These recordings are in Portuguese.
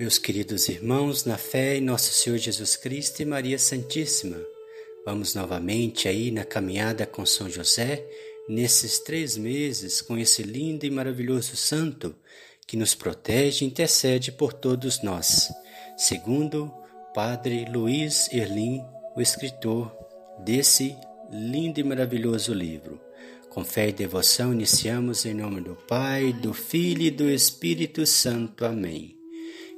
Meus queridos irmãos, na fé em nosso Senhor Jesus Cristo e Maria Santíssima, vamos novamente aí na caminhada com São José, nesses três meses, com esse lindo e maravilhoso santo que nos protege e intercede por todos nós, segundo Padre Luiz Erlim, o escritor desse lindo e maravilhoso livro. Com fé e devoção, iniciamos em nome do Pai, do Filho e do Espírito Santo. Amém.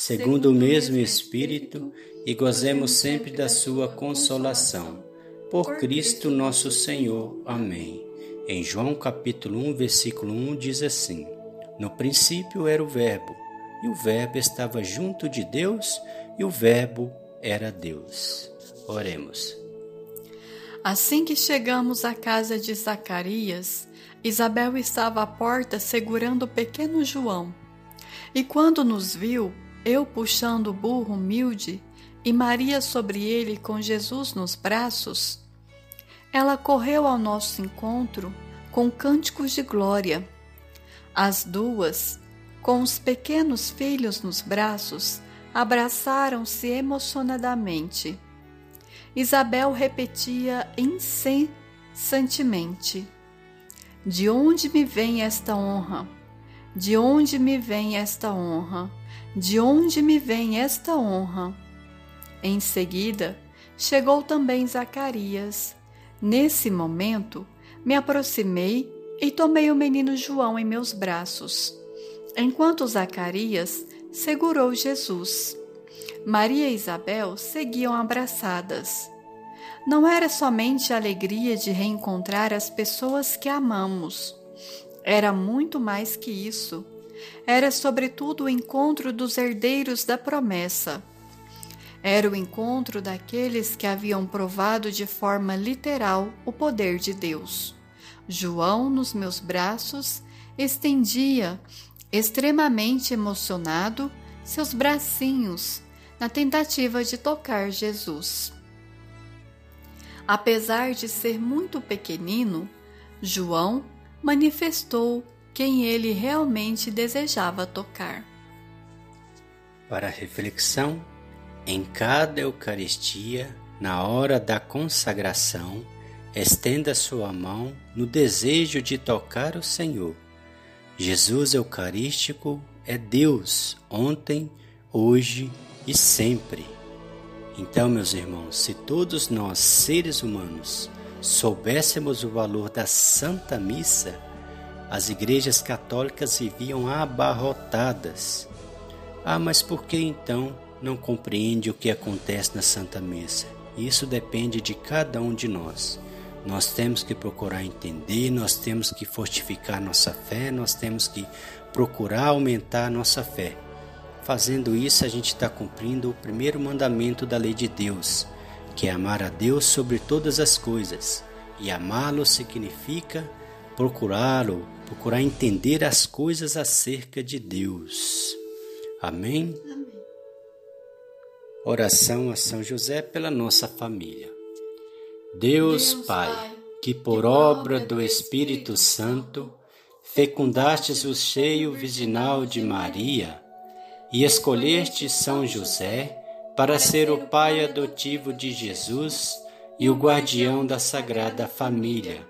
segundo o mesmo Espírito, e gozemos sempre da sua consolação. Por Cristo nosso Senhor. Amém. Em João capítulo 1, versículo 1 diz assim: No princípio era o Verbo, e o Verbo estava junto de Deus, e o Verbo era Deus. Oremos. Assim que chegamos à casa de Zacarias, Isabel estava à porta segurando o pequeno João. E quando nos viu, eu puxando o burro humilde, e Maria sobre ele com Jesus nos braços, ela correu ao nosso encontro com cânticos de glória. As duas, com os pequenos filhos nos braços, abraçaram-se emocionadamente. Isabel repetia incessantemente: De onde me vem esta honra? De onde me vem esta honra? De onde me vem esta honra? Em seguida, chegou também Zacarias. Nesse momento, me aproximei e tomei o menino João em meus braços, enquanto Zacarias segurou Jesus. Maria e Isabel seguiam abraçadas. Não era somente a alegria de reencontrar as pessoas que amamos. Era muito mais que isso. Era, sobretudo, o encontro dos herdeiros da promessa era o encontro daqueles que haviam provado de forma literal o poder de Deus. João, nos meus braços, estendia, extremamente emocionado, seus bracinhos na tentativa de tocar Jesus. Apesar de ser muito pequenino, João manifestou quem ele realmente desejava tocar. Para reflexão, em cada Eucaristia, na hora da consagração, estenda sua mão no desejo de tocar o Senhor. Jesus Eucarístico é Deus ontem, hoje e sempre. Então, meus irmãos, se todos nós, seres humanos, soubéssemos o valor da Santa Missa, as igrejas católicas viviam abarrotadas. Ah, mas por que então não compreende o que acontece na Santa Missa. Isso depende de cada um de nós. Nós temos que procurar entender, nós temos que fortificar nossa fé, nós temos que procurar aumentar nossa fé. Fazendo isso, a gente está cumprindo o primeiro mandamento da lei de Deus, que é amar a Deus sobre todas as coisas. E amá-lo significa procurá-lo, procurar entender as coisas acerca de Deus. Amém? Oração a São José pela nossa família. Deus, Pai, que por obra do Espírito Santo fecundastes o seio virginal de Maria e escolheste São José para ser o pai adotivo de Jesus e o guardião da Sagrada Família.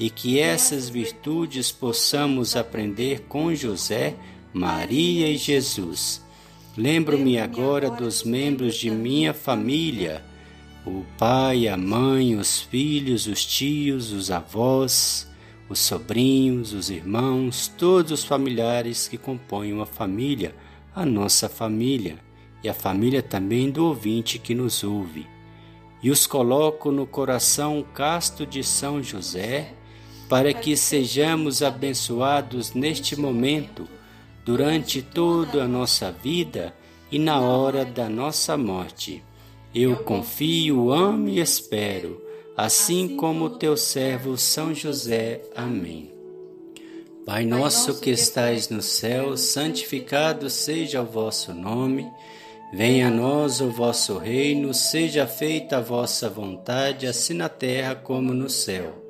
e que essas virtudes possamos aprender com José, Maria e Jesus. Lembro-me agora dos membros de minha família o pai, a mãe, os filhos, os tios, os avós, os sobrinhos, os irmãos, todos os familiares que compõem uma família, a nossa família e a família também do ouvinte que nos ouve. E os coloco no coração casto de São José, para que sejamos abençoados neste momento, durante toda a nossa vida e na hora da nossa morte eu confio, amo e espero, assim como teu servo São José. Amém. Pai nosso que estais no céu, santificado seja o vosso nome. Venha a nós o vosso reino, seja feita a vossa vontade, assim na terra como no céu.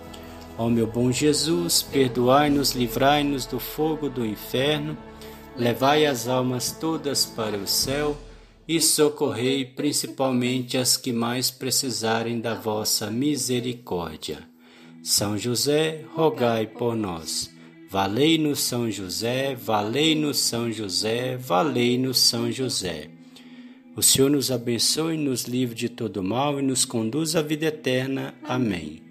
Ó meu bom Jesus, perdoai-nos, livrai-nos do fogo do inferno, levai as almas todas para o céu e socorrei principalmente as que mais precisarem da vossa misericórdia. São José, rogai por nós. Valei-nos São José, valei-nos São José, valei-nos São José. O Senhor nos abençoe, nos livre de todo mal e nos conduz à vida eterna. Amém.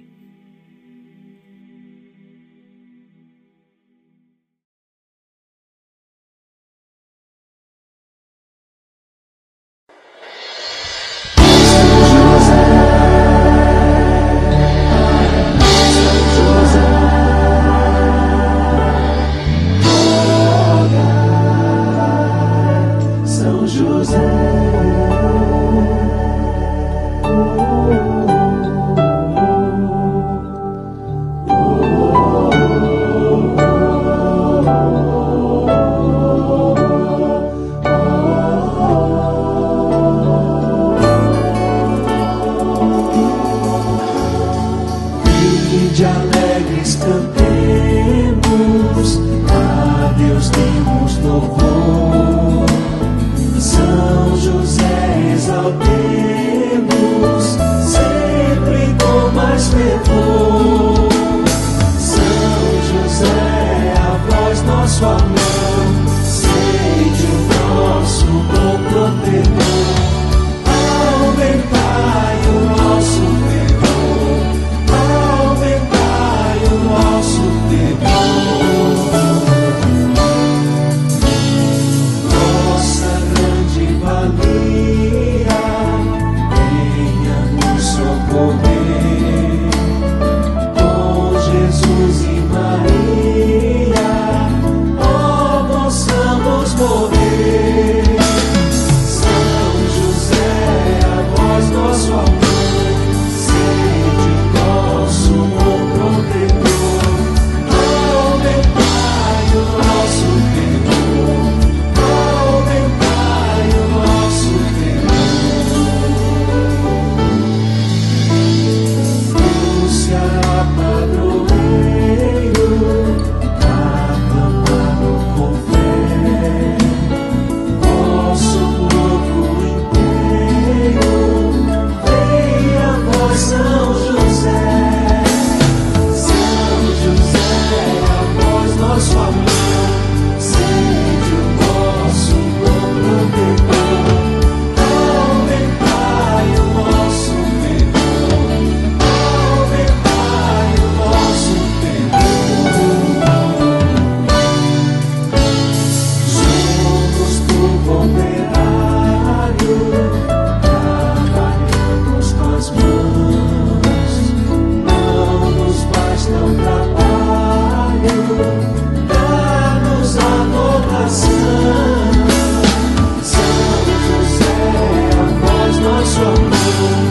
know.